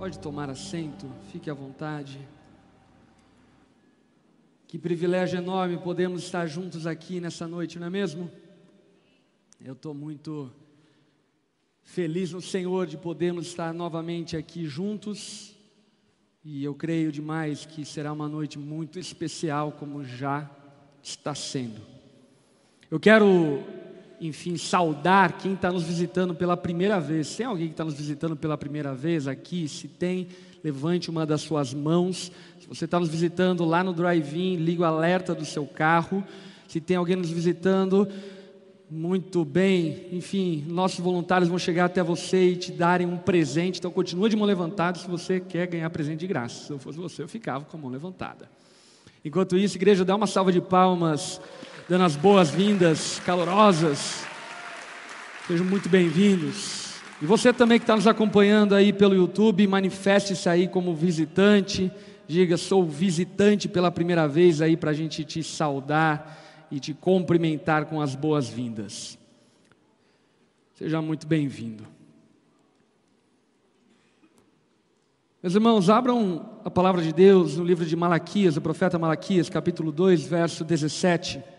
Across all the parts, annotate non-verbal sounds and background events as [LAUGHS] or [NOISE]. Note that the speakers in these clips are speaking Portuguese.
Pode tomar assento, fique à vontade. Que privilégio enorme podemos estar juntos aqui nessa noite, não é mesmo? Eu estou muito feliz no Senhor de podermos estar novamente aqui juntos. E eu creio demais que será uma noite muito especial, como já está sendo. Eu quero enfim, saudar quem está nos visitando pela primeira vez. Tem alguém que está nos visitando pela primeira vez aqui? Se tem, levante uma das suas mãos. Se você está nos visitando lá no drive-in, liga o alerta do seu carro. Se tem alguém nos visitando, muito bem. Enfim, nossos voluntários vão chegar até você e te darem um presente. Então, continua de mão levantada se você quer ganhar presente de graça. Se eu fosse você, eu ficava com a mão levantada. Enquanto isso, igreja, dá uma salva de palmas dando as boas-vindas calorosas. Sejam muito bem-vindos. E você também que está nos acompanhando aí pelo YouTube, manifeste-se aí como visitante. Diga, sou visitante pela primeira vez aí para a gente te saudar e te cumprimentar com as boas-vindas. Seja muito bem-vindo. Meus irmãos, abram a palavra de Deus no livro de Malaquias, o profeta Malaquias, capítulo 2, verso 17.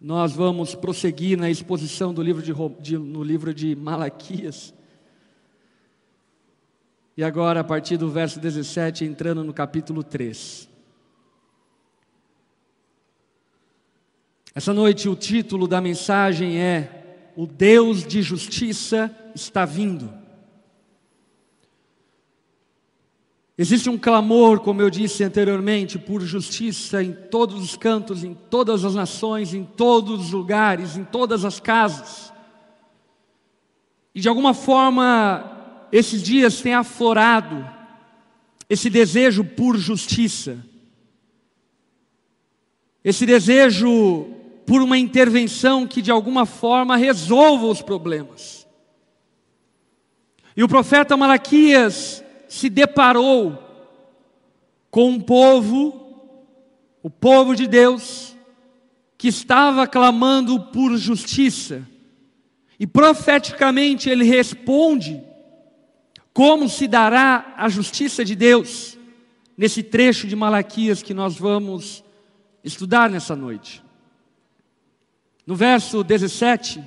Nós vamos prosseguir na exposição do livro de, de, no livro de Malaquias. E agora, a partir do verso 17, entrando no capítulo 3. Essa noite, o título da mensagem é: O Deus de justiça está vindo. Existe um clamor, como eu disse anteriormente, por justiça em todos os cantos, em todas as nações, em todos os lugares, em todas as casas. E de alguma forma, esses dias têm aflorado esse desejo por justiça, esse desejo por uma intervenção que de alguma forma resolva os problemas. E o profeta Malaquias se deparou com um povo, o povo de Deus, que estava clamando por justiça. E profeticamente ele responde como se dará a justiça de Deus nesse trecho de Malaquias que nós vamos estudar nessa noite. No verso 17,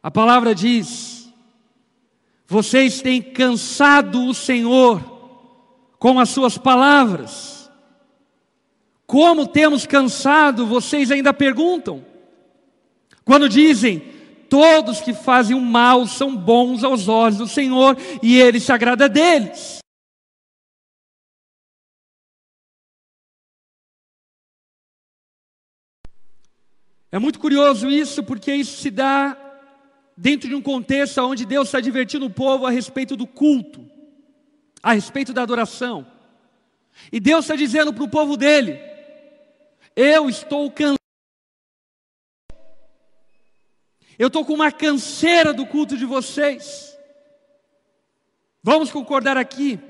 a palavra diz: vocês têm cansado o Senhor com as suas palavras. Como temos cansado, vocês ainda perguntam. Quando dizem, todos que fazem o mal são bons aos olhos do Senhor e Ele se agrada deles. É muito curioso isso, porque isso se dá dentro de um contexto onde Deus está divertindo o povo a respeito do culto, a respeito da adoração. E Deus está dizendo para o povo dele: Eu estou cansado. Eu estou com uma canseira do culto de vocês. Vamos concordar aqui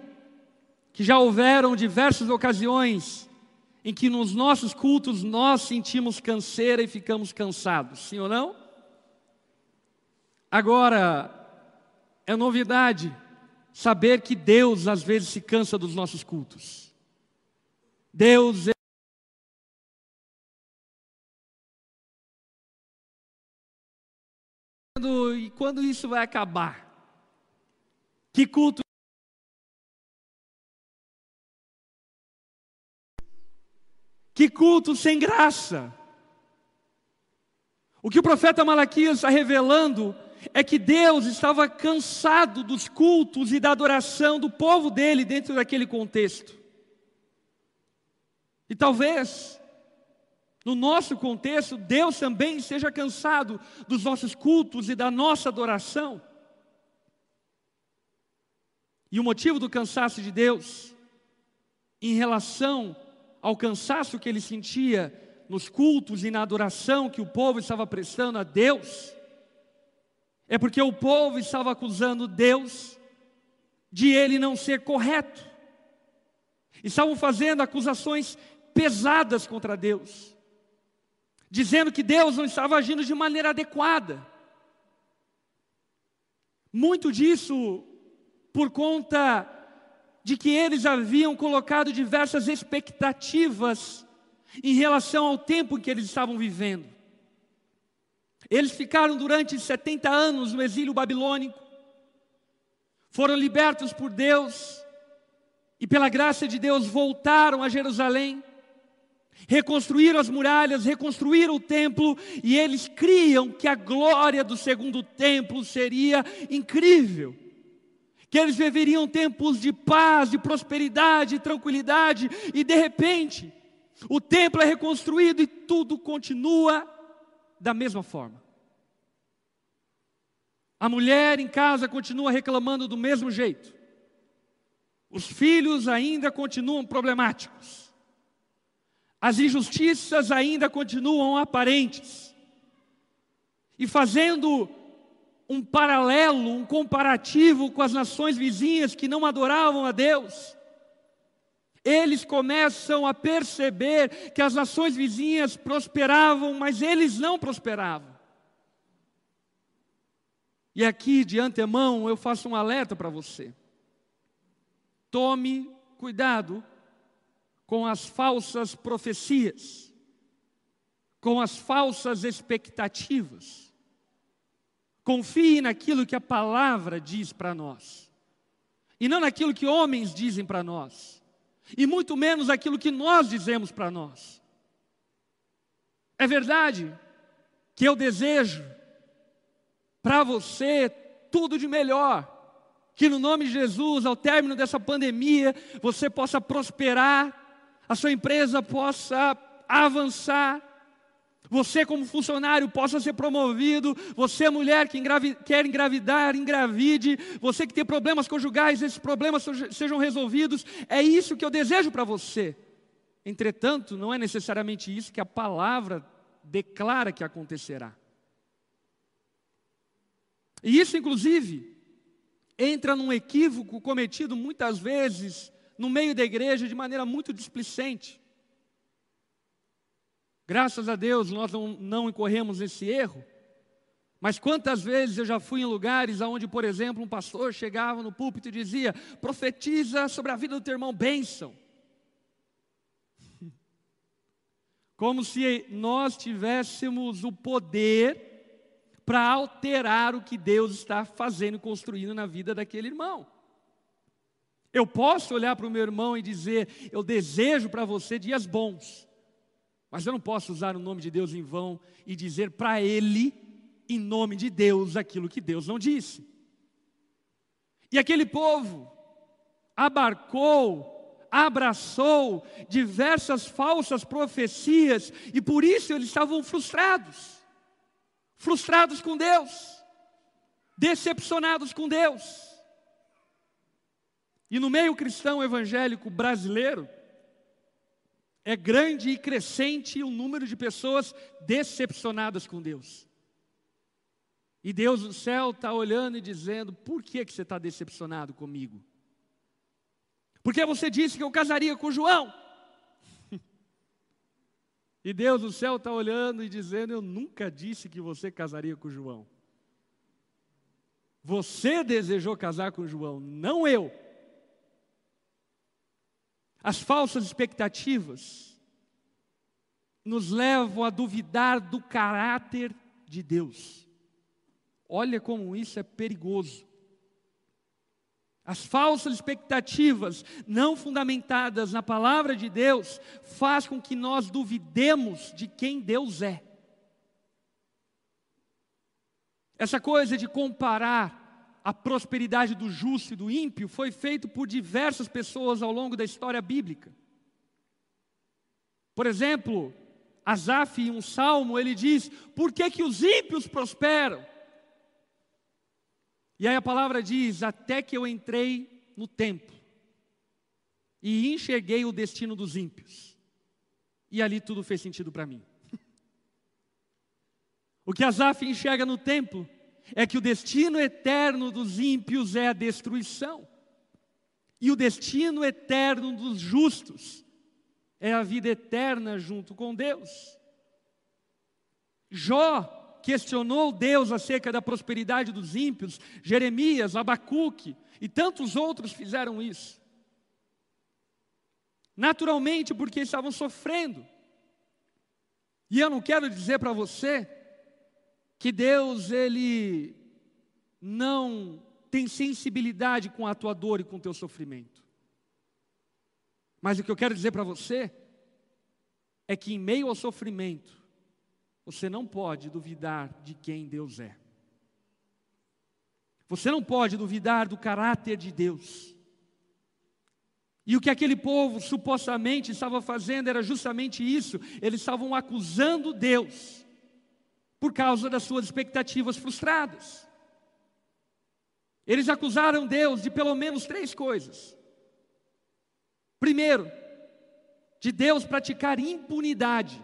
que já houveram diversas ocasiões em que nos nossos cultos nós sentimos canseira e ficamos cansados, sim ou não? Agora, é novidade saber que Deus às vezes se cansa dos nossos cultos. Deus e quando isso vai acabar? Que culto? Que culto sem graça. O que o profeta Malaquias está revelando é que Deus estava cansado dos cultos e da adoração do povo dele dentro daquele contexto. E talvez, no nosso contexto, Deus também seja cansado dos nossos cultos e da nossa adoração. E o motivo do cansaço de Deus, em relação ao cansaço que ele sentia nos cultos e na adoração que o povo estava prestando a Deus, é porque o povo estava acusando Deus de ele não ser correto. Estavam fazendo acusações pesadas contra Deus, dizendo que Deus não estava agindo de maneira adequada. Muito disso por conta de que eles haviam colocado diversas expectativas em relação ao tempo em que eles estavam vivendo. Eles ficaram durante 70 anos no exílio babilônico, foram libertos por Deus e, pela graça de Deus, voltaram a Jerusalém, reconstruíram as muralhas, reconstruíram o templo e eles criam que a glória do segundo templo seria incrível. Que eles viveriam tempos de paz, de prosperidade, de tranquilidade, e de repente, o templo é reconstruído e tudo continua da mesma forma. A mulher em casa continua reclamando do mesmo jeito. Os filhos ainda continuam problemáticos. As injustiças ainda continuam aparentes. E fazendo um paralelo, um comparativo com as nações vizinhas que não adoravam a Deus, eles começam a perceber que as nações vizinhas prosperavam, mas eles não prosperavam. E aqui, de antemão, eu faço um alerta para você. Tome cuidado com as falsas profecias, com as falsas expectativas. Confie naquilo que a palavra diz para nós, e não naquilo que homens dizem para nós e muito menos aquilo que nós dizemos para nós. É verdade que eu desejo para você tudo de melhor, que no nome de Jesus, ao término dessa pandemia, você possa prosperar, a sua empresa possa avançar, você, como funcionário, possa ser promovido. Você, mulher que engravi quer engravidar, engravide. Você que tem problemas conjugais, esses problemas sejam resolvidos. É isso que eu desejo para você. Entretanto, não é necessariamente isso que a palavra declara que acontecerá. E isso, inclusive, entra num equívoco cometido muitas vezes no meio da igreja de maneira muito displicente. Graças a Deus nós não, não incorremos esse erro. Mas quantas vezes eu já fui em lugares onde, por exemplo, um pastor chegava no púlpito e dizia: profetiza sobre a vida do teu irmão, bênção. [LAUGHS] Como se nós tivéssemos o poder para alterar o que Deus está fazendo e construindo na vida daquele irmão. Eu posso olhar para o meu irmão e dizer: Eu desejo para você dias bons. Mas eu não posso usar o nome de Deus em vão e dizer para ele, em nome de Deus, aquilo que Deus não disse. E aquele povo abarcou, abraçou diversas falsas profecias e por isso eles estavam frustrados. Frustrados com Deus, decepcionados com Deus. E no meio cristão evangélico brasileiro, é grande e crescente o número de pessoas decepcionadas com Deus. E Deus do céu está olhando e dizendo: por que, que você está decepcionado comigo? Porque você disse que eu casaria com João. [LAUGHS] e Deus do céu está olhando e dizendo: eu nunca disse que você casaria com João. Você desejou casar com João, não eu. As falsas expectativas nos levam a duvidar do caráter de Deus. Olha como isso é perigoso. As falsas expectativas não fundamentadas na palavra de Deus faz com que nós duvidemos de quem Deus é. Essa coisa de comparar a prosperidade do justo e do ímpio foi feito por diversas pessoas ao longo da história bíblica. Por exemplo, Asaf, em um salmo, ele diz: Por que, que os ímpios prosperam? E aí a palavra diz: Até que eu entrei no templo e enxerguei o destino dos ímpios. E ali tudo fez sentido para mim. [LAUGHS] o que Asaf enxerga no templo é que o destino eterno dos ímpios é a destruição, e o destino eterno dos justos é a vida eterna junto com Deus. Jó questionou Deus acerca da prosperidade dos ímpios, Jeremias, Abacuque e tantos outros fizeram isso. Naturalmente, porque estavam sofrendo. E eu não quero dizer para você que Deus ele não tem sensibilidade com a tua dor e com o teu sofrimento. Mas o que eu quero dizer para você é que em meio ao sofrimento, você não pode duvidar de quem Deus é. Você não pode duvidar do caráter de Deus. E o que aquele povo supostamente estava fazendo era justamente isso, eles estavam acusando Deus por causa das suas expectativas frustradas. Eles acusaram Deus de pelo menos três coisas. Primeiro, de Deus praticar impunidade,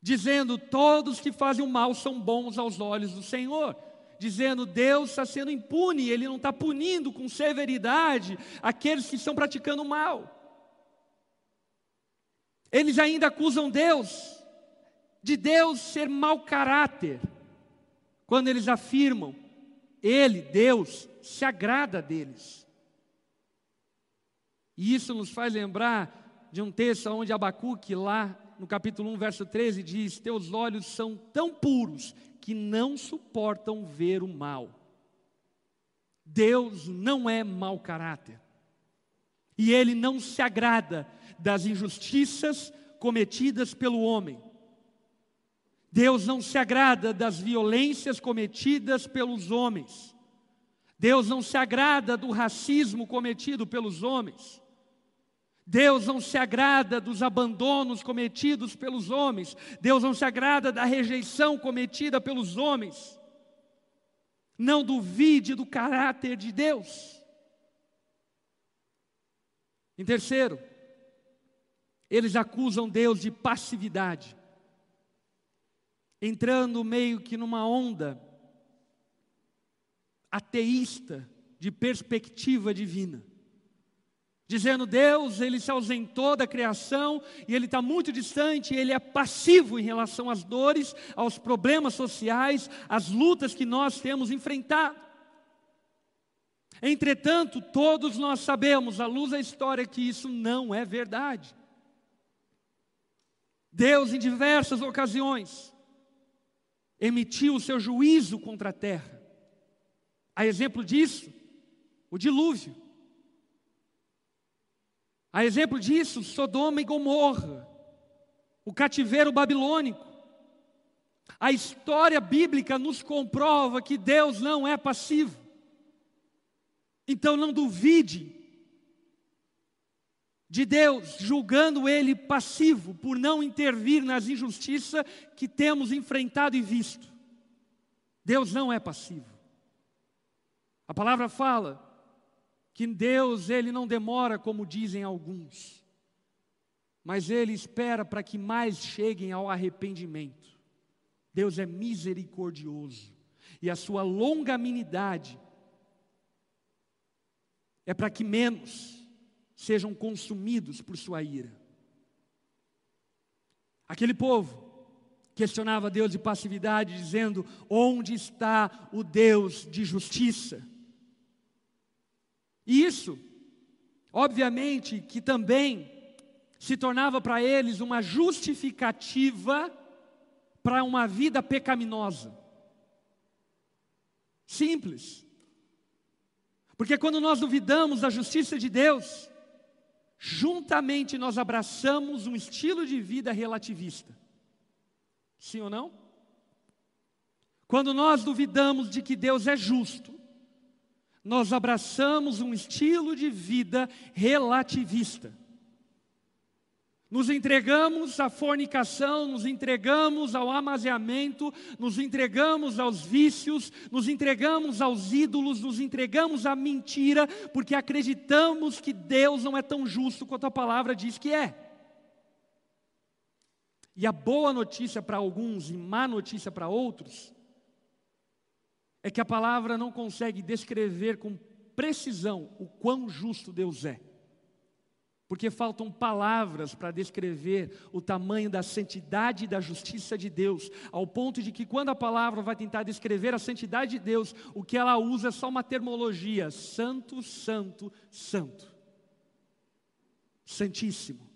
dizendo: todos que fazem o mal são bons aos olhos do Senhor dizendo Deus está sendo impune, Ele não está punindo com severidade aqueles que estão praticando mal. Eles ainda acusam Deus de Deus ser mau caráter, quando eles afirmam, Ele, Deus, se agrada deles. E isso nos faz lembrar de um texto onde Abacuque, lá no capítulo 1, verso 13, diz: Teus olhos são tão puros que não suportam ver o mal. Deus não é mau caráter. E ele não se agrada das injustiças cometidas pelo homem. Deus não se agrada das violências cometidas pelos homens. Deus não se agrada do racismo cometido pelos homens. Deus não se agrada dos abandonos cometidos pelos homens. Deus não se agrada da rejeição cometida pelos homens. Não duvide do caráter de Deus. Em terceiro, eles acusam Deus de passividade, entrando meio que numa onda ateísta de perspectiva divina dizendo Deus, ele se ausentou da criação e ele está muito distante, ele é passivo em relação às dores, aos problemas sociais, às lutas que nós temos enfrentado. Entretanto, todos nós sabemos, à luz da história, que isso não é verdade. Deus, em diversas ocasiões, emitiu o seu juízo contra a terra. A exemplo disso, o dilúvio. A exemplo disso, Sodoma e Gomorra, o cativeiro babilônico. A história bíblica nos comprova que Deus não é passivo. Então não duvide de Deus, julgando Ele passivo por não intervir nas injustiças que temos enfrentado e visto. Deus não é passivo. A palavra fala que Deus ele não demora como dizem alguns, mas ele espera para que mais cheguem ao arrependimento. Deus é misericordioso e a sua longanimidade é para que menos sejam consumidos por sua ira. Aquele povo questionava Deus de passividade, dizendo: Onde está o Deus de justiça? E isso, obviamente, que também se tornava para eles uma justificativa para uma vida pecaminosa. Simples. Porque quando nós duvidamos da justiça de Deus, juntamente nós abraçamos um estilo de vida relativista. Sim ou não? Quando nós duvidamos de que Deus é justo, nós abraçamos um estilo de vida relativista. Nos entregamos à fornicação, nos entregamos ao amaziamento, nos entregamos aos vícios, nos entregamos aos ídolos, nos entregamos à mentira, porque acreditamos que Deus não é tão justo quanto a palavra diz que é. E a boa notícia para alguns e má notícia para outros é que a palavra não consegue descrever com precisão o quão justo Deus é. Porque faltam palavras para descrever o tamanho da santidade e da justiça de Deus, ao ponto de que quando a palavra vai tentar descrever a santidade de Deus, o que ela usa é só uma termologia: santo, santo, santo. Santíssimo.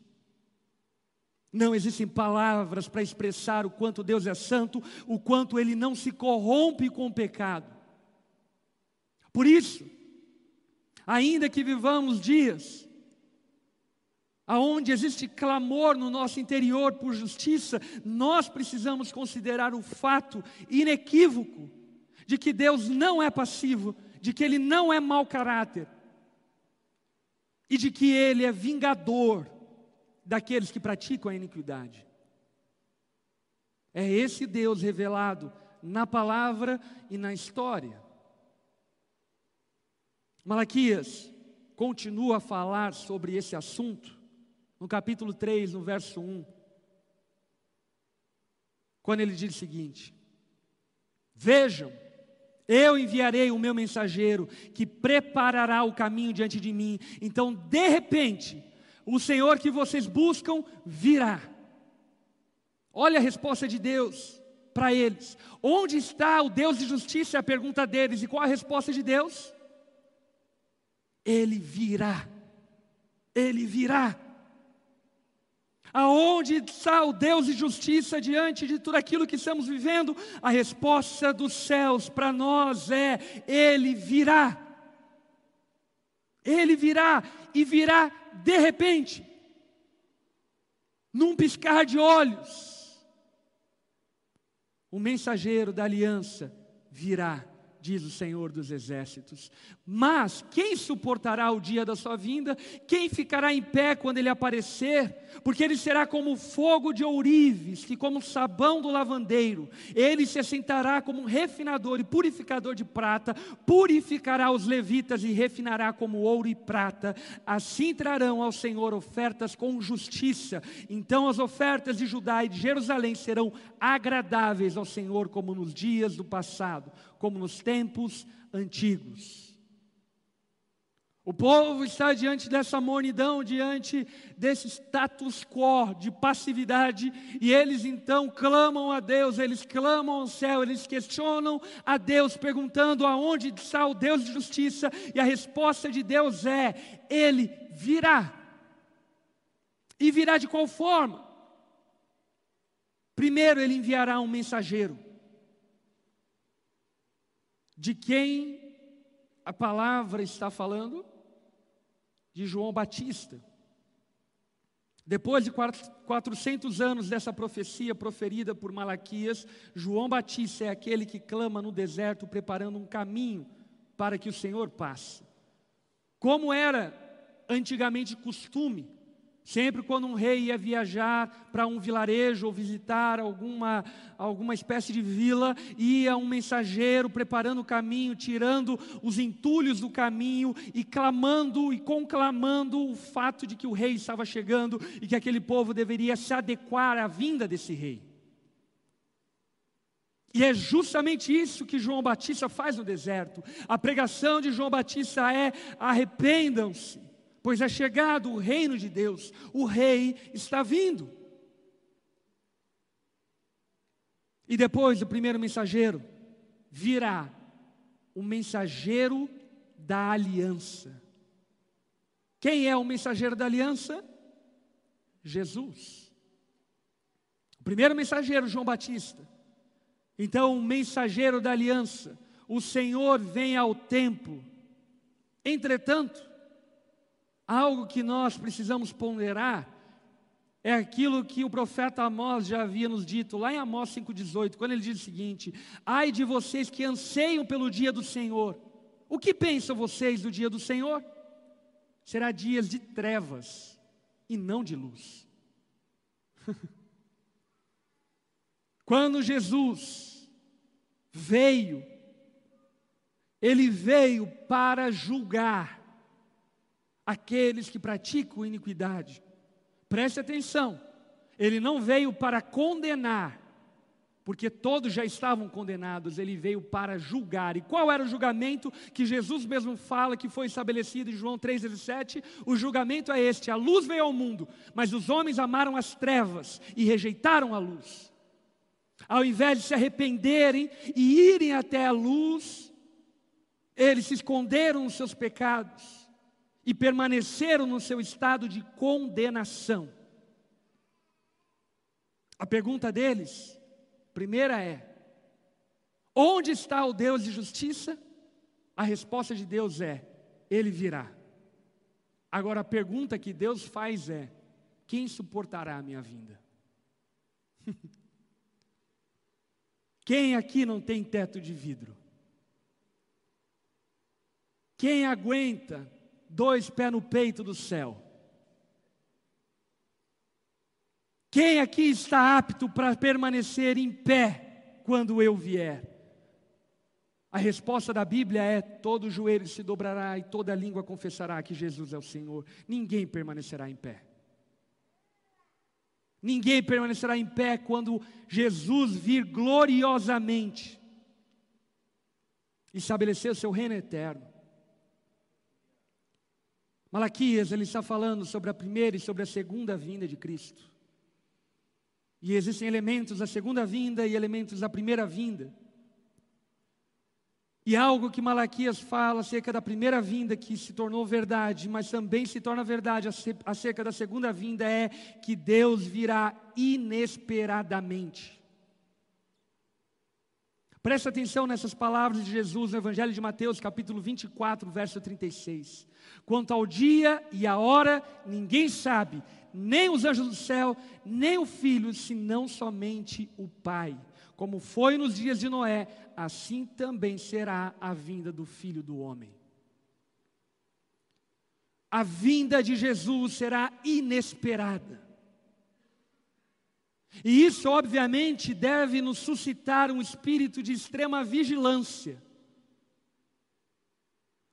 Não existem palavras para expressar o quanto Deus é santo, o quanto ele não se corrompe com o pecado. Por isso, ainda que vivamos dias aonde existe clamor no nosso interior por justiça, nós precisamos considerar o fato inequívoco de que Deus não é passivo, de que Ele não é mau caráter e de que Ele é vingador daqueles que praticam a iniquidade. É esse Deus revelado na palavra e na história. Malaquias continua a falar sobre esse assunto no capítulo 3, no verso 1, quando ele diz o seguinte: Vejam, eu enviarei o meu mensageiro que preparará o caminho diante de mim. Então, de repente, o Senhor que vocês buscam virá. Olha a resposta de Deus para eles. Onde está o Deus de justiça? É a pergunta deles. E qual a resposta de Deus? Ele virá. Ele virá. Aonde está o Deus de justiça diante de tudo aquilo que estamos vivendo? A resposta dos céus para nós é: Ele virá. Ele virá e virá de repente, num piscar de olhos. O mensageiro da aliança virá diz o Senhor dos Exércitos. Mas quem suportará o dia da sua vinda? Quem ficará em pé quando ele aparecer? Porque ele será como fogo de ourives, que como sabão do lavandeiro. Ele se assentará como um refinador e purificador de prata, purificará os levitas e refinará como ouro e prata. Assim trarão ao Senhor ofertas com justiça. Então as ofertas de Judá e de Jerusalém serão agradáveis ao Senhor como nos dias do passado como nos tempos antigos. O povo está diante dessa mornidão, diante desse status quo de passividade, e eles então clamam a Deus, eles clamam ao céu, eles questionam a Deus, perguntando aonde está o Deus de justiça, e a resposta de Deus é: Ele virá. E virá de qual forma? Primeiro, Ele enviará um mensageiro de quem a palavra está falando? De João Batista. Depois de 400 anos dessa profecia proferida por Malaquias, João Batista é aquele que clama no deserto, preparando um caminho para que o Senhor passe. Como era antigamente costume, Sempre quando um rei ia viajar para um vilarejo ou visitar alguma, alguma espécie de vila, ia um mensageiro preparando o caminho, tirando os entulhos do caminho e clamando e conclamando o fato de que o rei estava chegando e que aquele povo deveria se adequar à vinda desse rei. E é justamente isso que João Batista faz no deserto. A pregação de João Batista é: arrependam-se pois é chegado o reino de Deus, o rei está vindo. E depois o primeiro mensageiro virá o mensageiro da aliança. Quem é o mensageiro da aliança? Jesus. O primeiro mensageiro, João Batista. Então, o mensageiro da aliança, o Senhor vem ao templo. Entretanto, Algo que nós precisamos ponderar é aquilo que o profeta Amós já havia nos dito, lá em Amós 5,18, quando ele diz o seguinte: Ai de vocês que anseiam pelo dia do Senhor, o que pensam vocês do dia do Senhor? Será dias de trevas e não de luz. [LAUGHS] Quando Jesus veio, ele veio para julgar aqueles que praticam iniquidade. Preste atenção, ele não veio para condenar, porque todos já estavam condenados, ele veio para julgar. E qual era o julgamento que Jesus mesmo fala que foi estabelecido em João 3,17? O julgamento é este: a luz veio ao mundo, mas os homens amaram as trevas e rejeitaram a luz. Ao invés de se arrependerem e irem até a luz, eles se esconderam nos seus pecados e permaneceram no seu estado de condenação. A pergunta deles Primeira é: onde está o Deus de justiça? A resposta de Deus é: Ele virá. Agora a pergunta que Deus faz é: quem suportará a minha vinda? [LAUGHS] quem aqui não tem teto de vidro? Quem aguenta dois pés no peito do céu? Quem aqui está apto para permanecer em pé quando eu vier? A resposta da Bíblia é: todo joelho se dobrará e toda língua confessará que Jesus é o Senhor. Ninguém permanecerá em pé. Ninguém permanecerá em pé quando Jesus vir gloriosamente estabelecer o seu reino eterno. Malaquias, ele está falando sobre a primeira e sobre a segunda vinda de Cristo. E existem elementos da segunda vinda e elementos da primeira vinda. E algo que Malaquias fala acerca da primeira vinda que se tornou verdade, mas também se torna verdade acerca da segunda vinda é que Deus virá inesperadamente. Presta atenção nessas palavras de Jesus no Evangelho de Mateus, capítulo 24, verso 36. Quanto ao dia e a hora, ninguém sabe, nem os anjos do céu, nem o filho, senão somente o Pai. Como foi nos dias de Noé, assim também será a vinda do filho do homem. A vinda de Jesus será inesperada. E isso, obviamente, deve nos suscitar um espírito de extrema vigilância.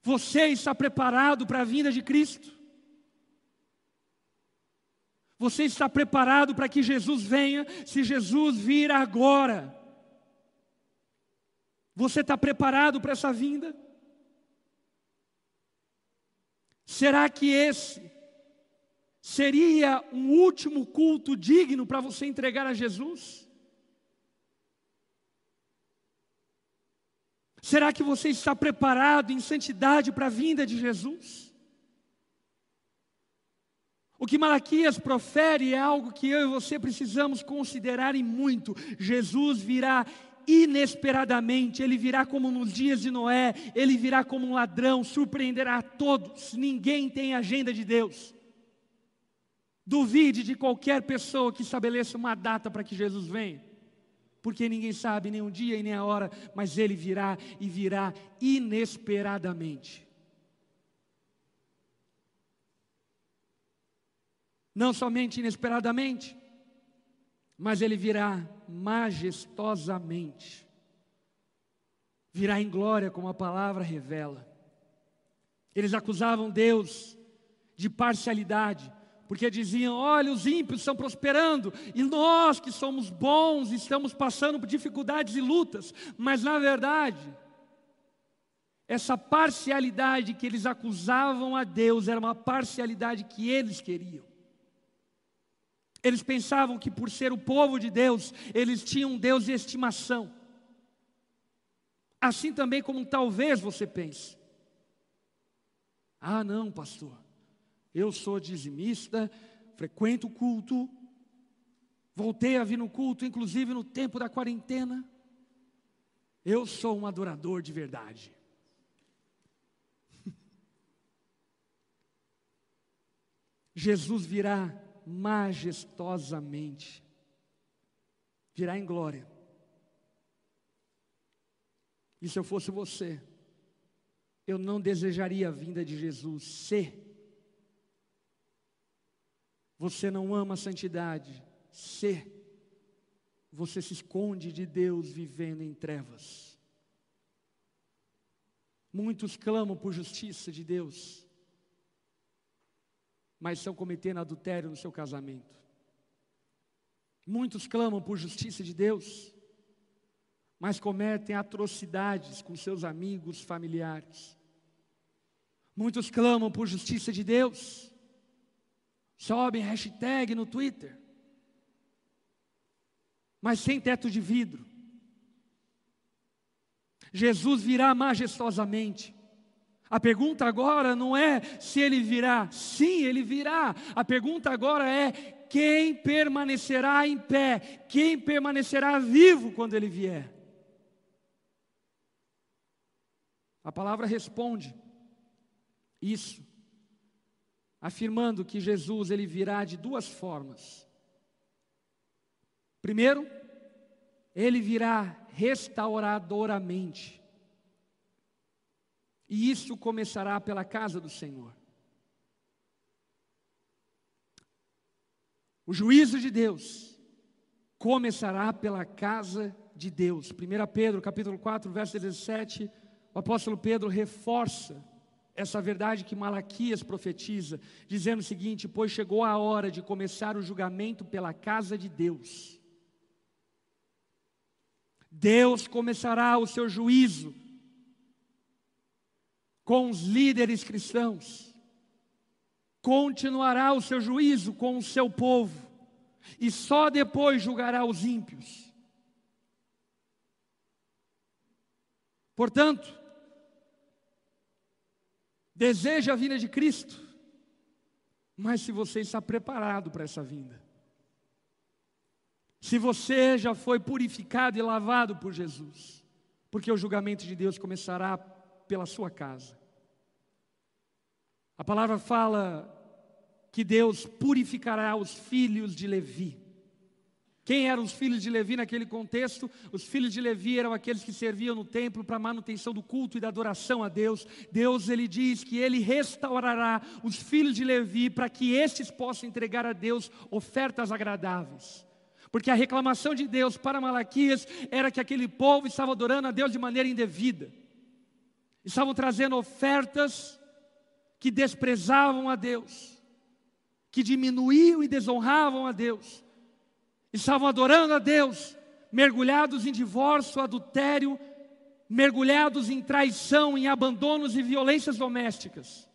Você está preparado para a vinda de Cristo? Você está preparado para que Jesus venha, se Jesus vir agora? Você está preparado para essa vinda? Será que esse seria um último culto digno para você entregar a Jesus? Será que você está preparado em santidade para a vinda de Jesus? O que Malaquias profere é algo que eu e você precisamos considerar e muito. Jesus virá inesperadamente, ele virá como nos dias de Noé, ele virá como um ladrão, surpreenderá a todos. Ninguém tem agenda de Deus. Duvide de qualquer pessoa que estabeleça uma data para que Jesus venha, porque ninguém sabe nem o dia e nem a hora, mas ele virá e virá inesperadamente. Não somente inesperadamente, mas ele virá majestosamente. Virá em glória, como a palavra revela. Eles acusavam Deus de parcialidade, porque diziam: olha, os ímpios estão prosperando, e nós que somos bons estamos passando por dificuldades e lutas, mas na verdade, essa parcialidade que eles acusavam a Deus era uma parcialidade que eles queriam. Eles pensavam que por ser o povo de Deus, eles tinham um Deus de estimação. Assim também como talvez você pense. Ah, não, pastor. Eu sou dizimista, frequento o culto, voltei a vir no culto, inclusive no tempo da quarentena. Eu sou um adorador de verdade. [LAUGHS] Jesus virá majestosamente, virá em glória. E se eu fosse você, eu não desejaria a vinda de Jesus se você não ama a santidade, se você se esconde de Deus vivendo em trevas. Muitos clamam por justiça de Deus, mas estão cometendo adultério no seu casamento. Muitos clamam por justiça de Deus, mas cometem atrocidades com seus amigos, familiares. Muitos clamam por justiça de Deus, sobem hashtag no Twitter, mas sem teto de vidro. Jesus virá majestosamente. A pergunta agora não é se ele virá, sim, ele virá. A pergunta agora é quem permanecerá em pé, quem permanecerá vivo quando ele vier. A palavra responde isso, afirmando que Jesus ele virá de duas formas. Primeiro, ele virá restauradoramente. E isso começará pela casa do Senhor. O juízo de Deus começará pela casa de Deus. 1 Pedro, capítulo 4, verso 17, o apóstolo Pedro reforça essa verdade que Malaquias profetiza, dizendo o seguinte: Pois chegou a hora de começar o julgamento pela casa de Deus. Deus começará o seu juízo com os líderes cristãos, continuará o seu juízo com o seu povo, e só depois julgará os ímpios. Portanto, deseja a vinda de Cristo, mas se você está preparado para essa vinda, se você já foi purificado e lavado por Jesus, porque o julgamento de Deus começará pela sua casa. A palavra fala que Deus purificará os filhos de Levi. Quem eram os filhos de Levi naquele contexto? Os filhos de Levi eram aqueles que serviam no templo para a manutenção do culto e da adoração a Deus. Deus ele diz que ele restaurará os filhos de Levi para que estes possam entregar a Deus ofertas agradáveis. Porque a reclamação de Deus para Malaquias era que aquele povo estava adorando a Deus de maneira indevida. Estavam trazendo ofertas que desprezavam a Deus, que diminuíam e desonravam a Deus estavam adorando a Deus, mergulhados em divórcio, adultério, mergulhados em traição, em abandonos e violências domésticas.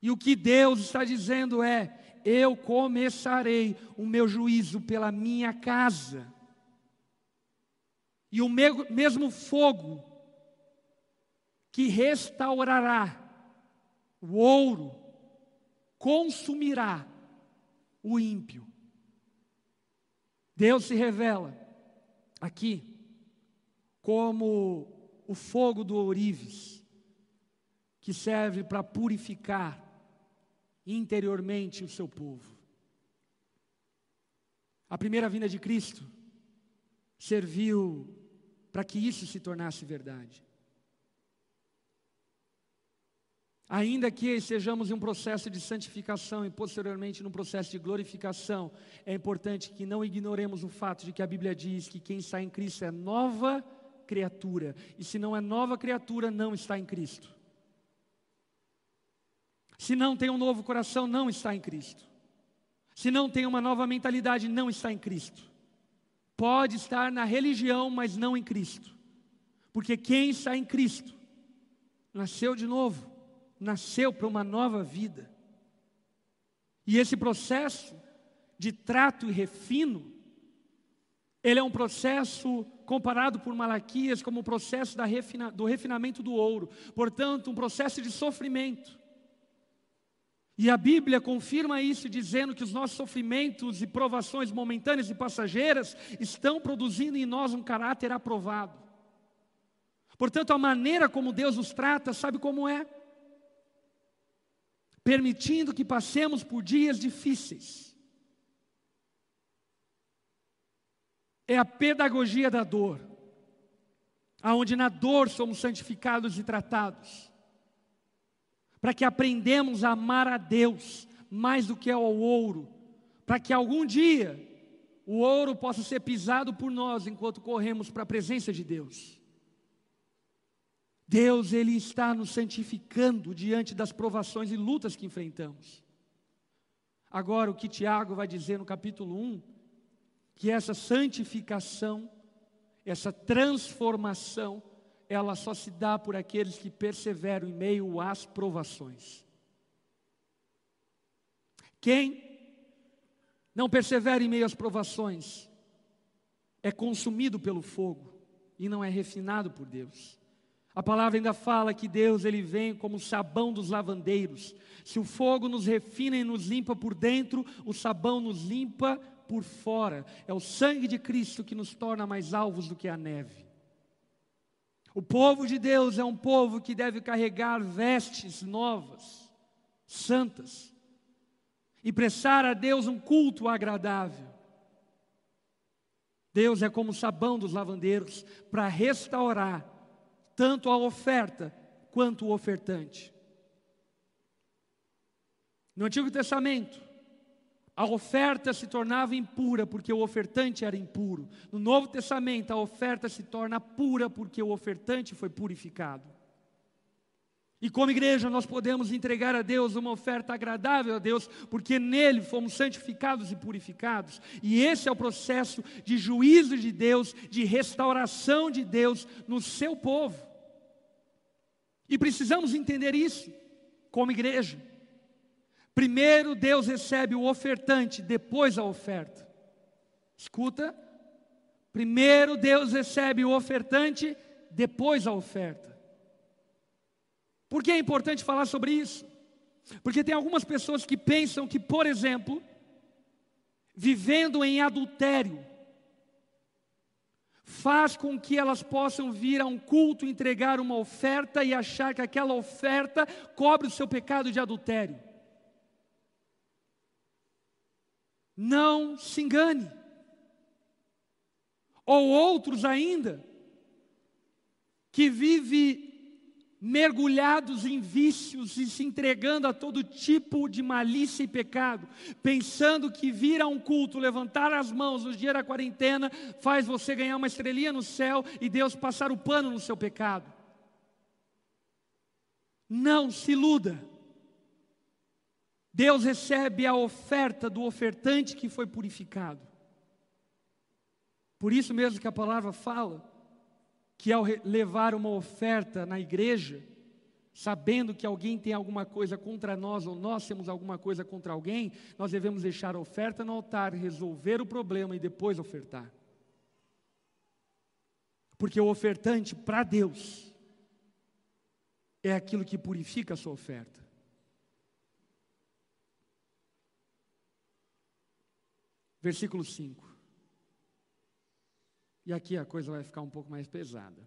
E o que Deus está dizendo é: eu começarei o meu juízo pela minha casa. E o mesmo fogo que restaurará o ouro consumirá o ímpio. Deus se revela aqui como o fogo do ourives, que serve para purificar interiormente o seu povo. A primeira vinda de Cristo serviu para que isso se tornasse verdade. Ainda que estejamos em um processo de santificação e posteriormente num processo de glorificação, é importante que não ignoremos o fato de que a Bíblia diz que quem está em Cristo é nova criatura, e se não é nova criatura, não está em Cristo. Se não tem um novo coração, não está em Cristo. Se não tem uma nova mentalidade, não está em Cristo. Pode estar na religião, mas não em Cristo. Porque quem está em Cristo nasceu de novo nasceu para uma nova vida. E esse processo de trato e refino, ele é um processo comparado por Malaquias como o processo refina, do refinamento do ouro, portanto, um processo de sofrimento. E a Bíblia confirma isso, dizendo que os nossos sofrimentos e provações momentâneas e passageiras estão produzindo em nós um caráter aprovado. Portanto, a maneira como Deus nos trata, sabe como é? Permitindo que passemos por dias difíceis. É a pedagogia da dor, aonde na dor somos santificados e tratados, para que aprendemos a amar a Deus mais do que ao ouro, para que algum dia o ouro possa ser pisado por nós enquanto corremos para a presença de Deus. Deus ele está nos santificando diante das provações e lutas que enfrentamos. Agora o que Tiago vai dizer no capítulo 1, que essa santificação essa transformação, ela só se dá por aqueles que perseveram em meio às provações. Quem não persevera em meio às provações é consumido pelo fogo e não é refinado por Deus. A palavra ainda fala que Deus ele vem como sabão dos lavandeiros. Se o fogo nos refina e nos limpa por dentro, o sabão nos limpa por fora. É o sangue de Cristo que nos torna mais alvos do que a neve. O povo de Deus é um povo que deve carregar vestes novas, santas, e prestar a Deus um culto agradável. Deus é como o sabão dos lavandeiros para restaurar tanto a oferta quanto o ofertante. No Antigo Testamento, a oferta se tornava impura porque o ofertante era impuro. No Novo Testamento, a oferta se torna pura porque o ofertante foi purificado. E como igreja, nós podemos entregar a Deus uma oferta agradável a Deus, porque nele fomos santificados e purificados. E esse é o processo de juízo de Deus, de restauração de Deus no seu povo. E precisamos entender isso como igreja. Primeiro Deus recebe o ofertante, depois a oferta. Escuta. Primeiro Deus recebe o ofertante, depois a oferta. Por que é importante falar sobre isso? Porque tem algumas pessoas que pensam que, por exemplo, vivendo em adultério, faz com que elas possam vir a um culto, entregar uma oferta e achar que aquela oferta cobre o seu pecado de adultério. Não se engane. Ou outros ainda, que vive mergulhados em vícios e se entregando a todo tipo de malícia e pecado, pensando que vir a um culto, levantar as mãos no dia da quarentena, faz você ganhar uma estrelinha no céu e Deus passar o pano no seu pecado. Não se iluda. Deus recebe a oferta do ofertante que foi purificado. Por isso mesmo que a palavra fala que ao levar uma oferta na igreja, sabendo que alguém tem alguma coisa contra nós ou nós temos alguma coisa contra alguém, nós devemos deixar a oferta no altar, resolver o problema e depois ofertar. Porque o ofertante para Deus é aquilo que purifica a sua oferta. Versículo 5. E aqui a coisa vai ficar um pouco mais pesada.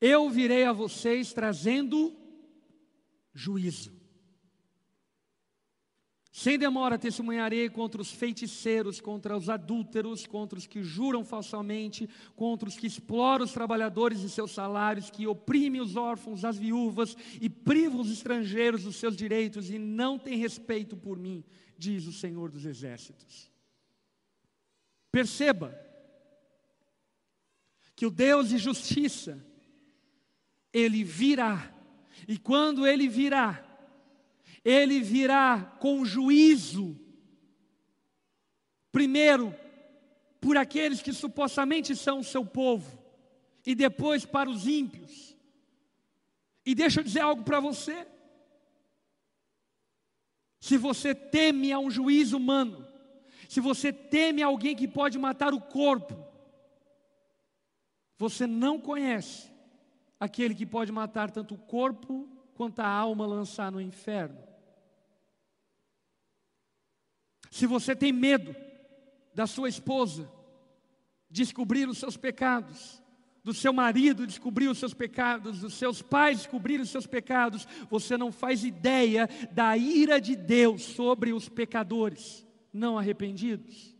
Eu virei a vocês trazendo juízo. Sem demora testemunharei contra os feiticeiros, contra os adúlteros, contra os que juram falsamente, contra os que exploram os trabalhadores e seus salários, que oprimem os órfãos, as viúvas e privam os estrangeiros dos seus direitos e não têm respeito por mim diz o Senhor dos Exércitos. Perceba que o Deus de justiça, ele virá, e quando ele virá, ele virá com juízo, primeiro por aqueles que supostamente são o seu povo, e depois para os ímpios. E deixa eu dizer algo para você. Se você teme a um juízo humano, se você teme alguém que pode matar o corpo, você não conhece aquele que pode matar tanto o corpo quanto a alma lançar no inferno. Se você tem medo da sua esposa descobrir os seus pecados, do seu marido descobrir os seus pecados, dos seus pais descobrir os seus pecados, você não faz ideia da ira de Deus sobre os pecadores não arrependidos.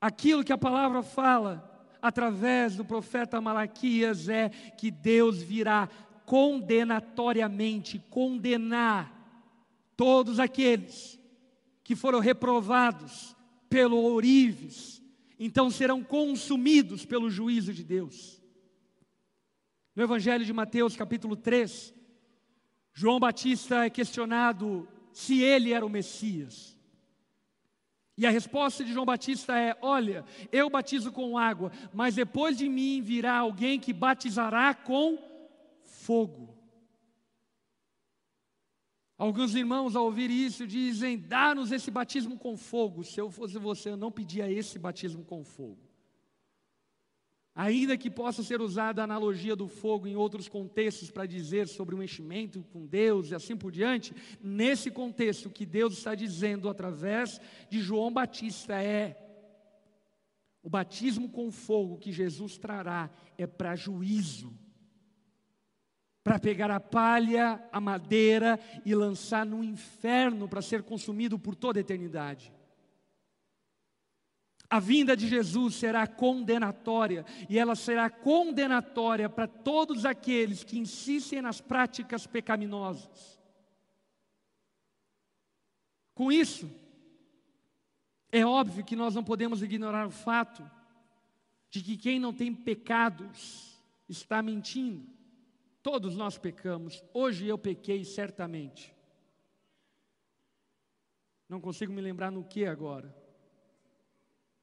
Aquilo que a palavra fala através do profeta Malaquias é que Deus virá condenatoriamente condenar todos aqueles que foram reprovados pelo ourives, então serão consumidos pelo juízo de Deus. No Evangelho de Mateus, capítulo 3, João Batista é questionado se ele era o Messias. E a resposta de João Batista é: Olha, eu batizo com água, mas depois de mim virá alguém que batizará com fogo. Alguns irmãos, ao ouvir isso, dizem: Dá-nos esse batismo com fogo. Se eu fosse você, eu não pedia esse batismo com fogo. Ainda que possa ser usada a analogia do fogo em outros contextos para dizer sobre o enchimento com Deus e assim por diante, nesse contexto o que Deus está dizendo através de João Batista é o batismo com fogo que Jesus trará é para juízo. Para pegar a palha, a madeira e lançar no inferno para ser consumido por toda a eternidade. A vinda de Jesus será condenatória, e ela será condenatória para todos aqueles que insistem nas práticas pecaminosas. Com isso, é óbvio que nós não podemos ignorar o fato de que quem não tem pecados está mentindo. Todos nós pecamos, hoje eu pequei certamente. Não consigo me lembrar no que agora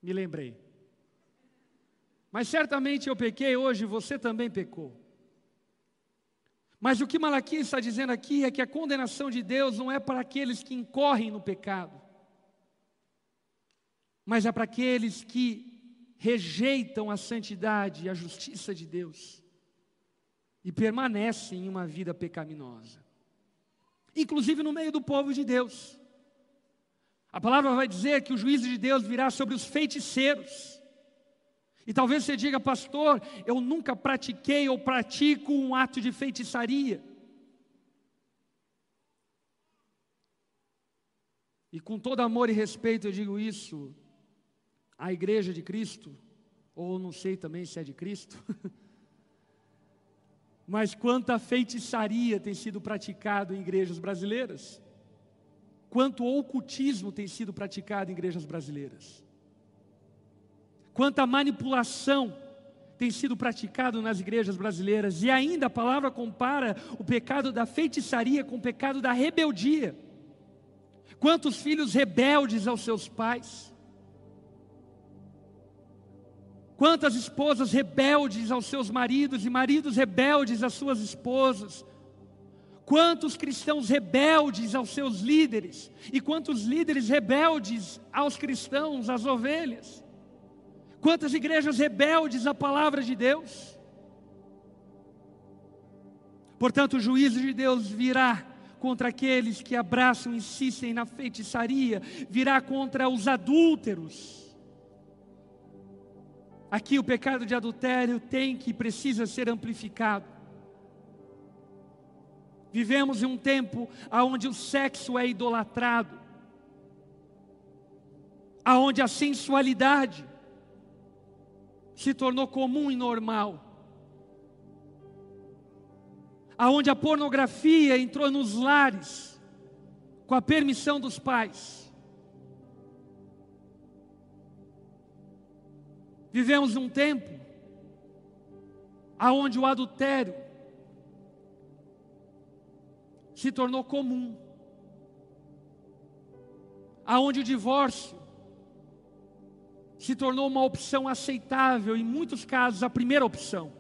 me lembrei. Mas certamente eu pequei hoje, você também pecou. Mas o que Malaquias está dizendo aqui é que a condenação de Deus não é para aqueles que incorrem no pecado, mas é para aqueles que rejeitam a santidade e a justiça de Deus e permanecem em uma vida pecaminosa, inclusive no meio do povo de Deus. A palavra vai dizer que o juízo de Deus virá sobre os feiticeiros. E talvez você diga, pastor, eu nunca pratiquei ou pratico um ato de feitiçaria. E com todo amor e respeito eu digo isso, a igreja de Cristo, ou não sei também se é de Cristo, [LAUGHS] mas quanta feitiçaria tem sido praticado em igrejas brasileiras quanto ocultismo tem sido praticado em igrejas brasileiras, quanta manipulação tem sido praticado nas igrejas brasileiras, e ainda a palavra compara o pecado da feitiçaria com o pecado da rebeldia. Quantos filhos rebeldes aos seus pais, quantas esposas rebeldes aos seus maridos e maridos rebeldes às suas esposas, Quantos cristãos rebeldes aos seus líderes, e quantos líderes rebeldes aos cristãos, às ovelhas. Quantas igrejas rebeldes à palavra de Deus. Portanto, o juízo de Deus virá contra aqueles que abraçam e insistem na feitiçaria, virá contra os adúlteros. Aqui o pecado de adultério tem que precisa ser amplificado. Vivemos em um tempo onde o sexo é idolatrado, aonde a sensualidade se tornou comum e normal, aonde a pornografia entrou nos lares com a permissão dos pais. Vivemos um tempo aonde o adultério se tornou comum. Aonde o divórcio se tornou uma opção aceitável, em muitos casos a primeira opção.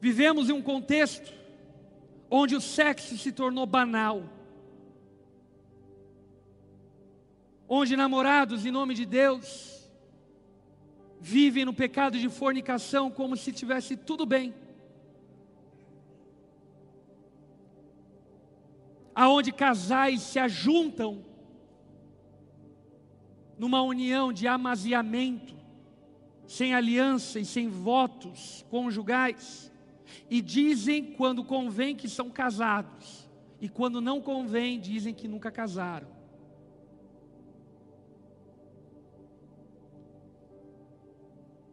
Vivemos em um contexto onde o sexo se tornou banal. Onde namorados, em nome de Deus, vivem no pecado de fornicação como se tivesse tudo bem. Aonde casais se ajuntam numa união de amaziamento, sem aliança e sem votos conjugais, e dizem quando convém que são casados, e quando não convém, dizem que nunca casaram.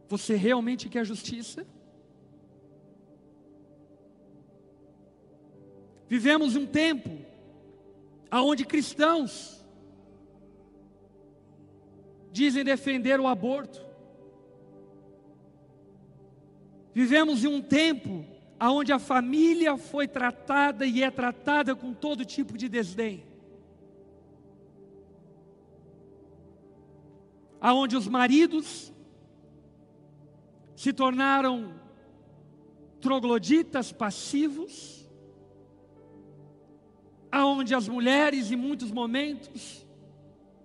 Você realmente quer justiça? Vivemos um tempo aonde cristãos dizem defender o aborto. Vivemos em um tempo aonde a família foi tratada e é tratada com todo tipo de desdém. Aonde os maridos se tornaram trogloditas passivos, aonde as mulheres em muitos momentos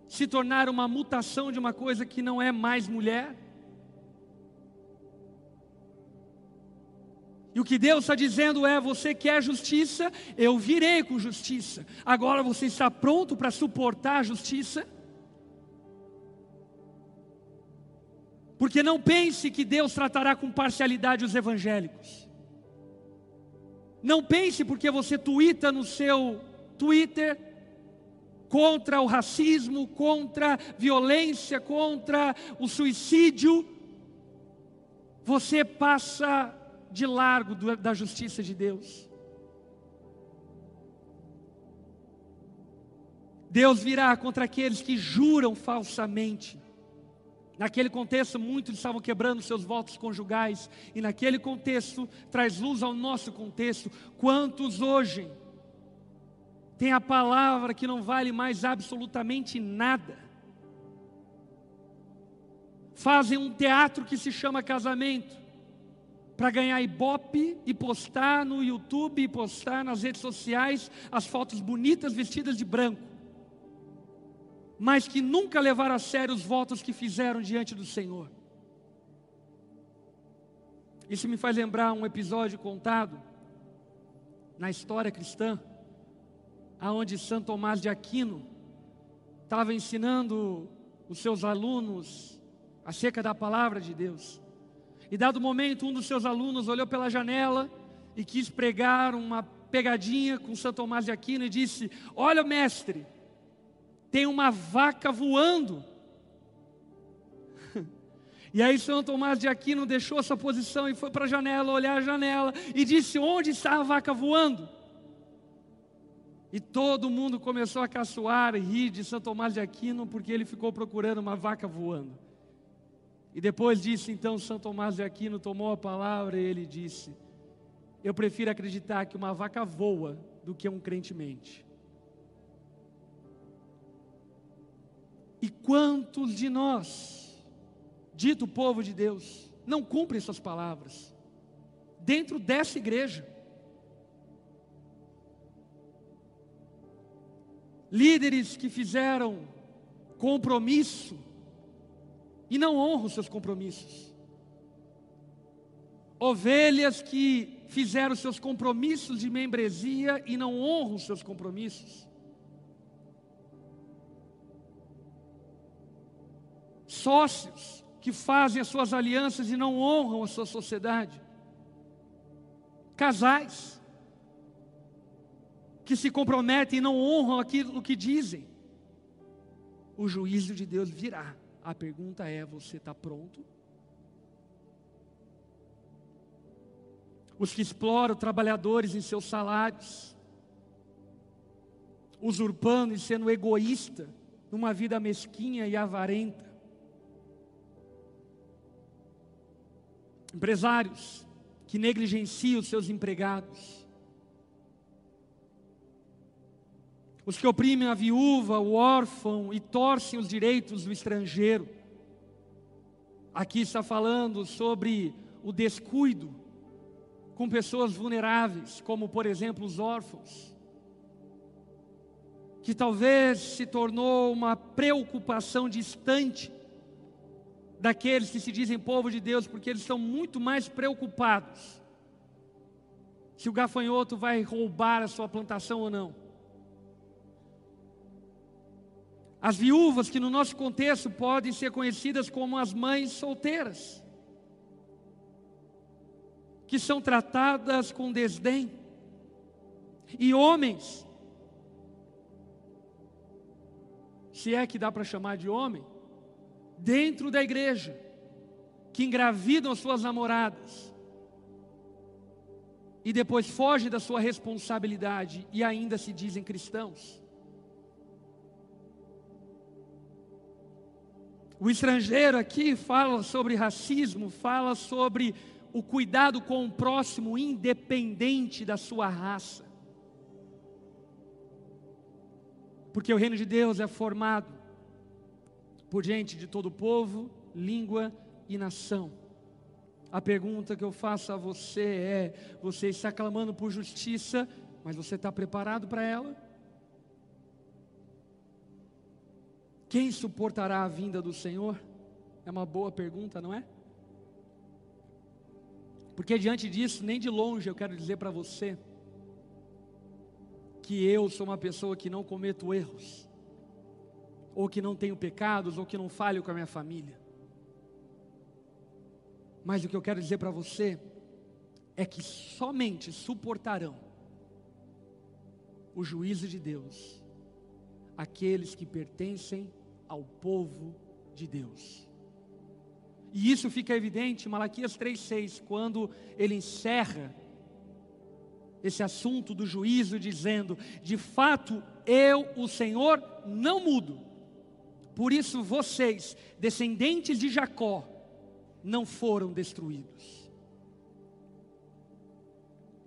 se tornaram uma mutação de uma coisa que não é mais mulher. E o que Deus está dizendo é: você quer justiça, eu virei com justiça. Agora você está pronto para suportar a justiça? Porque não pense que Deus tratará com parcialidade os evangélicos. Não pense porque você tuita no seu Twitter contra o racismo, contra a violência, contra o suicídio, você passa de largo da justiça de Deus. Deus virá contra aqueles que juram falsamente. Naquele contexto, muitos estavam quebrando seus votos conjugais, e naquele contexto, traz luz ao nosso contexto. Quantos hoje têm a palavra que não vale mais absolutamente nada? Fazem um teatro que se chama casamento, para ganhar ibope e postar no YouTube e postar nas redes sociais as fotos bonitas vestidas de branco, mas que nunca levaram a sério os votos que fizeram diante do Senhor. Isso me faz lembrar um episódio contado na história cristã, aonde Santo Tomás de Aquino estava ensinando os seus alunos acerca da palavra de Deus. E dado momento, um dos seus alunos olhou pela janela e quis pregar uma pegadinha com Santo Tomás de Aquino e disse: Olha, mestre, tem uma vaca voando. [LAUGHS] E aí Santo Tomás de Aquino deixou essa posição e foi para a janela, olhar a janela e disse: Onde está a vaca voando? E todo mundo começou a caçoar e rir de Santo Tomás de Aquino porque ele ficou procurando uma vaca voando. E depois disso, então, São Tomás de Aquino tomou a palavra e ele disse: Eu prefiro acreditar que uma vaca voa do que um crente mente. E quantos de nós, dito povo de Deus, não cumprem essas palavras dentro dessa igreja? Líderes que fizeram compromisso e não honram seus compromissos. Ovelhas que fizeram seus compromissos de membresia e não honram seus compromissos. Sócios que fazem as suas alianças e não honram a sua sociedade. Casais que se comprometem e não honram aquilo que dizem. O juízo de Deus virá. A pergunta é: você está pronto? Os que exploram trabalhadores em seus salários, usurpando e sendo egoísta numa vida mesquinha e avarenta. Empresários que negligenciam seus empregados. Os que oprimem a viúva, o órfão e torcem os direitos do estrangeiro. Aqui está falando sobre o descuido com pessoas vulneráveis, como por exemplo os órfãos, que talvez se tornou uma preocupação distante daqueles que se dizem povo de Deus, porque eles estão muito mais preocupados se o gafanhoto vai roubar a sua plantação ou não. As viúvas, que no nosso contexto podem ser conhecidas como as mães solteiras, que são tratadas com desdém, e homens, se é que dá para chamar de homem, dentro da igreja, que engravidam as suas namoradas, e depois fogem da sua responsabilidade e ainda se dizem cristãos. O estrangeiro aqui fala sobre racismo, fala sobre o cuidado com o próximo, independente da sua raça. Porque o reino de Deus é formado por gente de todo povo, língua e nação. A pergunta que eu faço a você é: você está clamando por justiça, mas você está preparado para ela? Quem suportará a vinda do Senhor? É uma boa pergunta, não é? Porque diante disso, nem de longe eu quero dizer para você que eu sou uma pessoa que não cometo erros, ou que não tenho pecados, ou que não falho com a minha família. Mas o que eu quero dizer para você é que somente suportarão o juízo de Deus aqueles que pertencem ao povo de Deus. E isso fica evidente em Malaquias 3,6, quando ele encerra esse assunto do juízo, dizendo: De fato, eu, o Senhor, não mudo. Por isso vocês, descendentes de Jacó, não foram destruídos.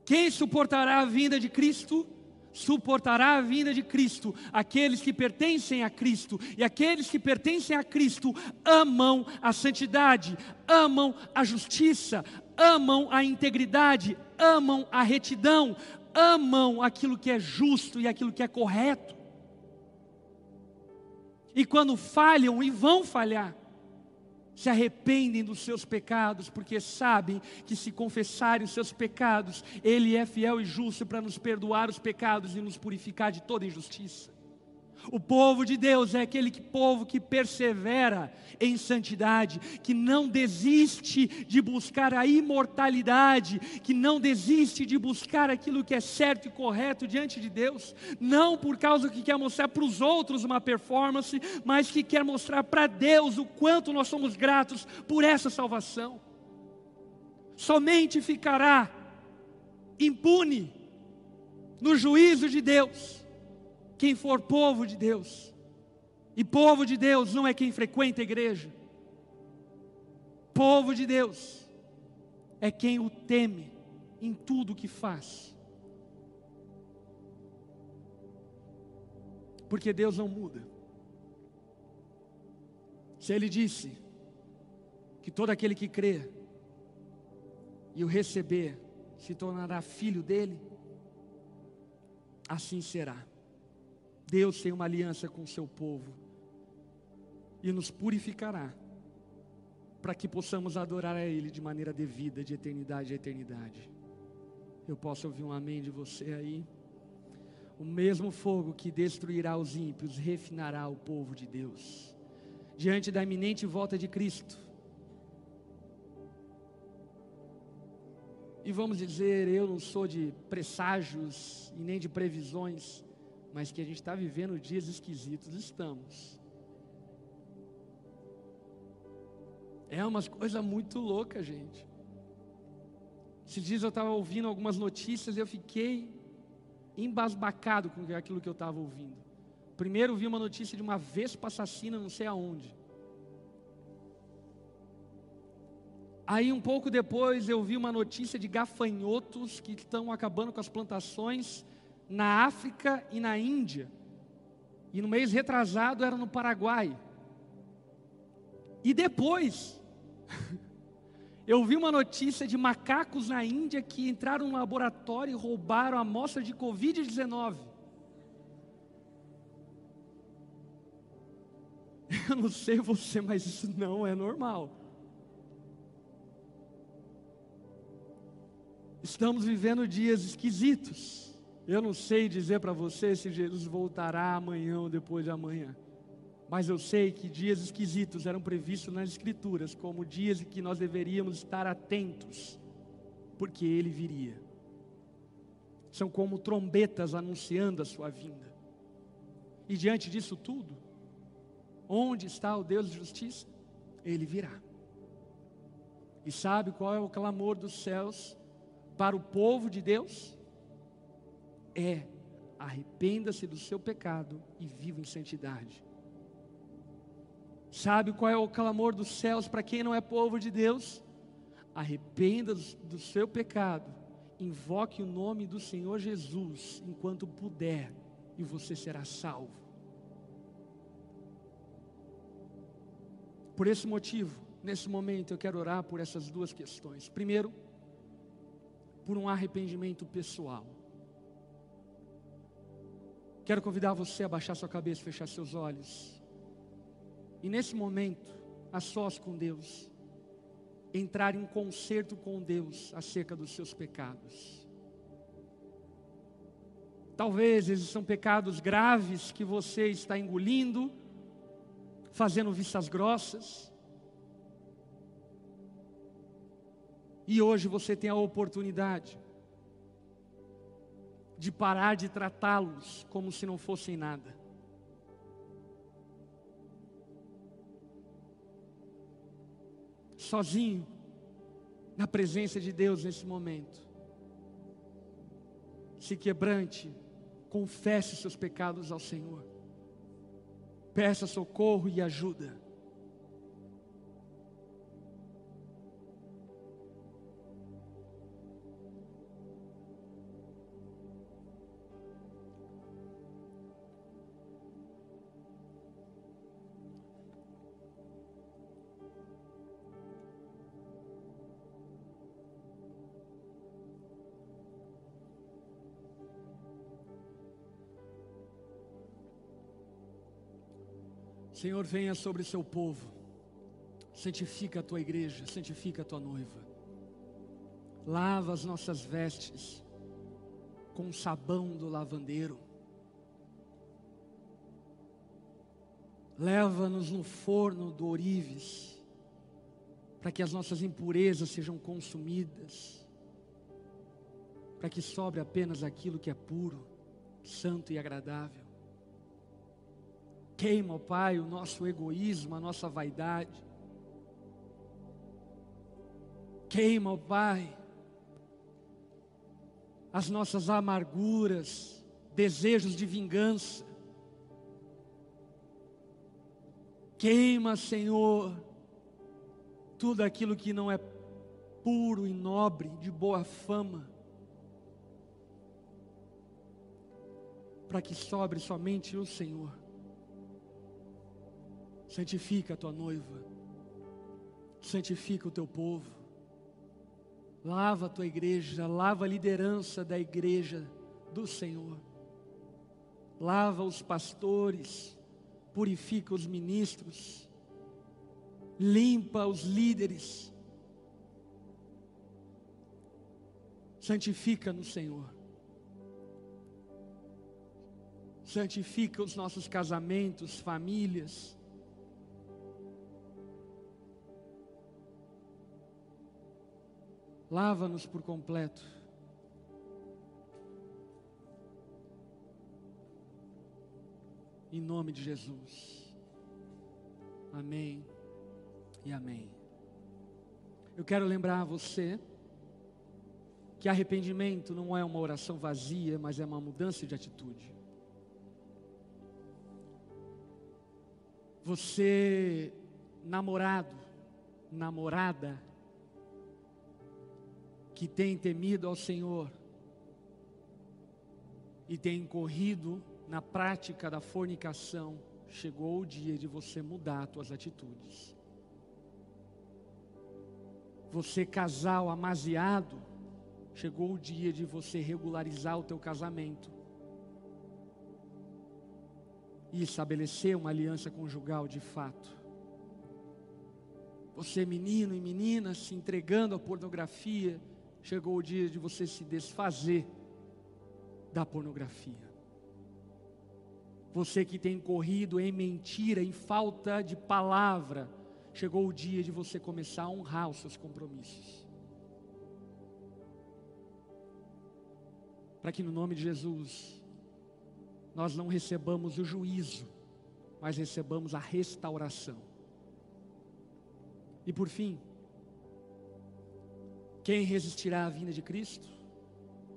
Quem suportará a vinda de Cristo? Suportará a vinda de Cristo. Aqueles que pertencem a Cristo e aqueles que pertencem a Cristo amam a santidade, amam a justiça, amam a integridade, amam a retidão, amam aquilo que é justo e aquilo que é correto. E quando falham, e vão falhar, se arrependem dos seus pecados, porque sabem que se confessarem os seus pecados, Ele é fiel e justo para nos perdoar os pecados e nos purificar de toda injustiça. O povo de Deus é aquele que, povo que persevera em santidade, que não desiste de buscar a imortalidade, que não desiste de buscar aquilo que é certo e correto diante de Deus, não por causa que quer mostrar para os outros uma performance, mas que quer mostrar para Deus o quanto nós somos gratos por essa salvação. Somente ficará impune no juízo de Deus quem for povo de Deus. E povo de Deus não é quem frequenta a igreja. Povo de Deus é quem o teme em tudo que faz. Porque Deus não muda. Se Ele disse que todo aquele que crê e o receber se tornará filho dele, assim será. Deus tem uma aliança com o seu povo e nos purificará para que possamos adorar a Ele de maneira devida, de eternidade a eternidade. Eu posso ouvir um amém de você aí? O mesmo fogo que destruirá os ímpios refinará o povo de Deus. Diante da iminente volta de Cristo. E vamos dizer, eu não sou de presságios e nem de previsões mas que a gente está vivendo dias esquisitos, estamos. É umas coisa muito louca, gente. Esses dias eu estava ouvindo algumas notícias e eu fiquei embasbacado com aquilo que eu estava ouvindo. Primeiro vi uma notícia de uma vespa assassina, não sei aonde. Aí um pouco depois eu vi uma notícia de gafanhotos que estão acabando com as plantações na África e na Índia. E no mês retrasado era no Paraguai. E depois, [LAUGHS] eu vi uma notícia de macacos na Índia que entraram no laboratório e roubaram a amostra de Covid-19. [LAUGHS] Eu não sei você, mas isso não é normal. Estamos vivendo dias esquisitos. Eu não sei dizer para você se Jesus voltará amanhã ou depois de amanhã. Mas eu sei que dias esquisitos eram previstos nas Escrituras como dias em que nós deveríamos estar atentos, porque Ele viria. São como trombetas anunciando a sua vinda. E diante disso tudo, onde está o Deus de justiça? Ele virá. E sabe qual é o clamor dos céus para o povo de Deus? É: arrependa-se do seu pecado e viva em santidade. Sabe qual é o clamor dos céus para quem não é povo de Deus? Arrependa-se do seu pecado, invoque o nome do Senhor Jesus enquanto puder, e você será salvo. Por esse motivo, nesse momento, eu quero orar por essas duas questões. Primeiro, por um arrependimento pessoal. Quero convidar você a baixar sua cabeça, fechar seus olhos. E nesse momento, a sós com Deus, entrar em concerto com Deus acerca dos seus pecados. Talvez esses são pecados graves que você está engolindo, fazendo vistas grossas. E hoje você tem a oportunidade de parar de tratá-los como se não fossem nada. Sozinho, na presença de Deus nesse momento. Se quebrante confesse seus pecados ao Senhor, peça socorro e ajuda. Senhor, venha sobre seu povo, santifica a tua igreja, santifica a tua noiva, lava as nossas vestes com o sabão do lavandeiro, leva-nos no forno do orives, para que as nossas impurezas sejam consumidas, para que sobre apenas aquilo que é puro, santo e agradável. Queima, Pai, o nosso egoísmo, a nossa vaidade. Queima, Pai, as nossas amarguras, desejos de vingança. Queima, Senhor, tudo aquilo que não é puro e nobre, de boa fama, para que sobre somente o Senhor. Santifica a tua noiva, santifica o teu povo, lava a tua igreja, lava a liderança da igreja do Senhor, lava os pastores, purifica os ministros, limpa os líderes, santifica no Senhor. Santifica os nossos casamentos, famílias, Lava-nos por completo. Em nome de Jesus. Amém e amém. Eu quero lembrar a você que arrependimento não é uma oração vazia, mas é uma mudança de atitude. Você, namorado, namorada, que tem temido ao Senhor e tem corrido na prática da fornicação, chegou o dia de você mudar as suas atitudes. Você casal amaziado, chegou o dia de você regularizar o teu casamento e estabelecer uma aliança conjugal de fato. Você menino e menina se entregando à pornografia, chegou o dia de você se desfazer da pornografia. Você que tem corrido em mentira, em falta de palavra, chegou o dia de você começar a honrar os seus compromissos. Para que no nome de Jesus, nós não recebamos o juízo, mas recebamos a restauração. E por fim, quem resistirá à vinda de Cristo?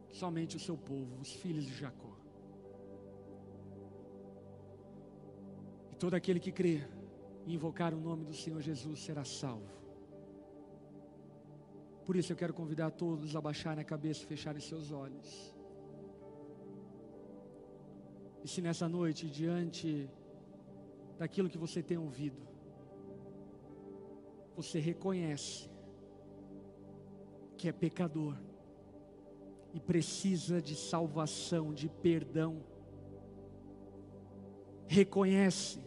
Somente o seu povo, os filhos de Jacó. E todo aquele que crer e invocar o nome do Senhor Jesus será salvo. Por isso eu quero convidar todos a baixarem a cabeça e fecharem seus olhos. E se nessa noite, diante daquilo que você tem ouvido, você reconhece que é pecador e precisa de salvação, de perdão. Reconhece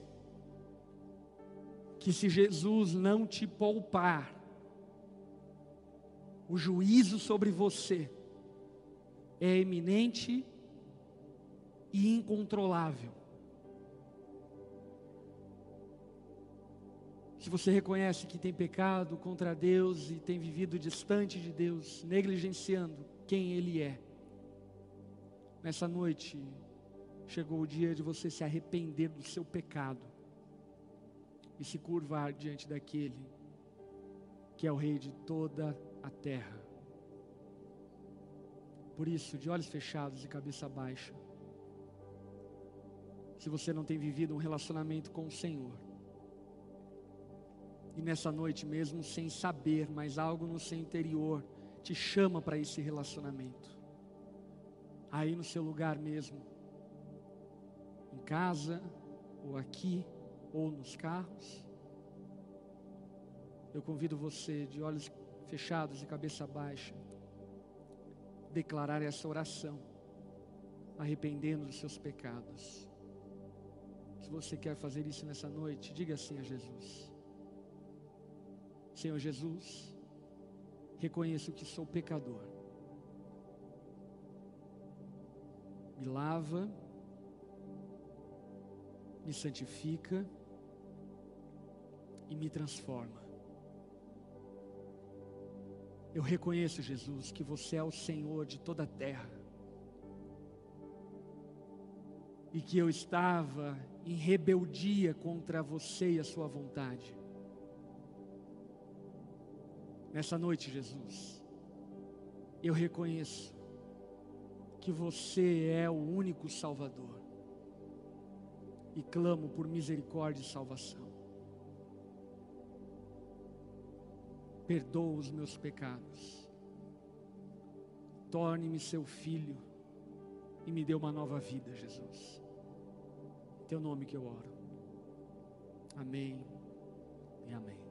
que se Jesus não te poupar, o juízo sobre você é eminente e incontrolável. Se você reconhece que tem pecado contra Deus e tem vivido distante de Deus, negligenciando quem Ele é, nessa noite chegou o dia de você se arrepender do seu pecado e se curvar diante daquele que é o Rei de toda a terra. Por isso, de olhos fechados e cabeça baixa, se você não tem vivido um relacionamento com o Senhor, e nessa noite mesmo, sem saber, mas algo no seu interior te chama para esse relacionamento. Aí no seu lugar mesmo, em casa, ou aqui, ou nos carros, eu convido você, de olhos fechados e cabeça baixa, declarar essa oração, arrependendo dos seus pecados. Se você quer fazer isso nessa noite, diga assim a Jesus. Senhor Jesus, reconheço que sou pecador. Me lava, me santifica e me transforma. Eu reconheço, Jesus, que você é o Senhor de toda a terra. E que eu estava em rebeldia contra você e a sua vontade. Nessa noite, Jesus, eu reconheço que você é o único Salvador e clamo por misericórdia e salvação. Perdoa os meus pecados, torne-me seu filho e me dê uma nova vida, Jesus. Em teu nome que eu oro. Amém e amém.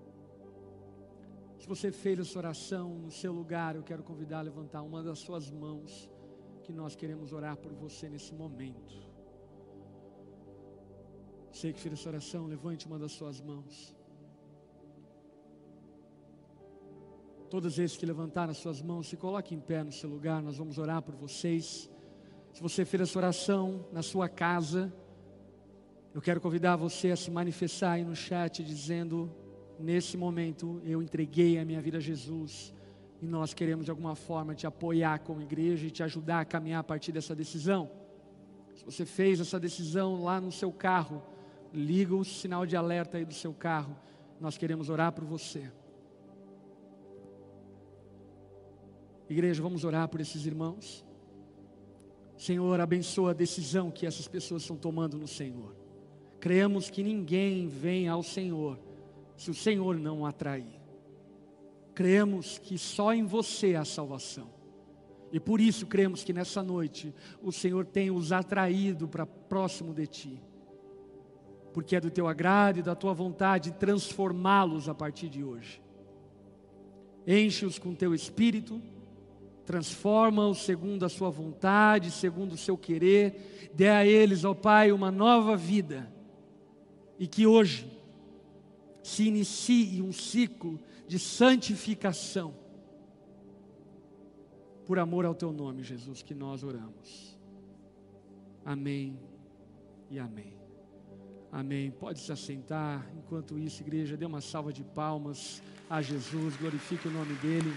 Se você fez essa oração no seu lugar, eu quero convidar a levantar uma das suas mãos, que nós queremos orar por você nesse momento. Sei que fez essa oração, levante uma das suas mãos. Todos esses que levantaram as suas mãos, se coloque em pé no seu lugar, nós vamos orar por vocês. Se você fez essa oração na sua casa, eu quero convidar você a se manifestar aí no chat dizendo nesse momento eu entreguei a minha vida a Jesus e nós queremos de alguma forma te apoiar como igreja e te ajudar a caminhar a partir dessa decisão. Se você fez essa decisão lá no seu carro, liga o sinal de alerta aí do seu carro. Nós queremos orar por você. Igreja, vamos orar por esses irmãos. Senhor, abençoa a decisão que essas pessoas estão tomando no Senhor. Creemos que ninguém vem ao Senhor se o Senhor não o atrair. Cremos que só em você há salvação. E por isso cremos que nessa noite o Senhor tem os atraído para próximo de ti. Porque é do teu agrado e da tua vontade transformá-los a partir de hoje. Enche-os com teu espírito, transforma-os segundo a sua vontade, segundo o seu querer, dê a eles, ó Pai, uma nova vida. E que hoje se inicie um ciclo de santificação. Por amor ao teu nome, Jesus, que nós oramos. Amém e amém. Amém. Pode se assentar. Enquanto isso, igreja, dê uma salva de palmas a Jesus, glorifique o nome dEle.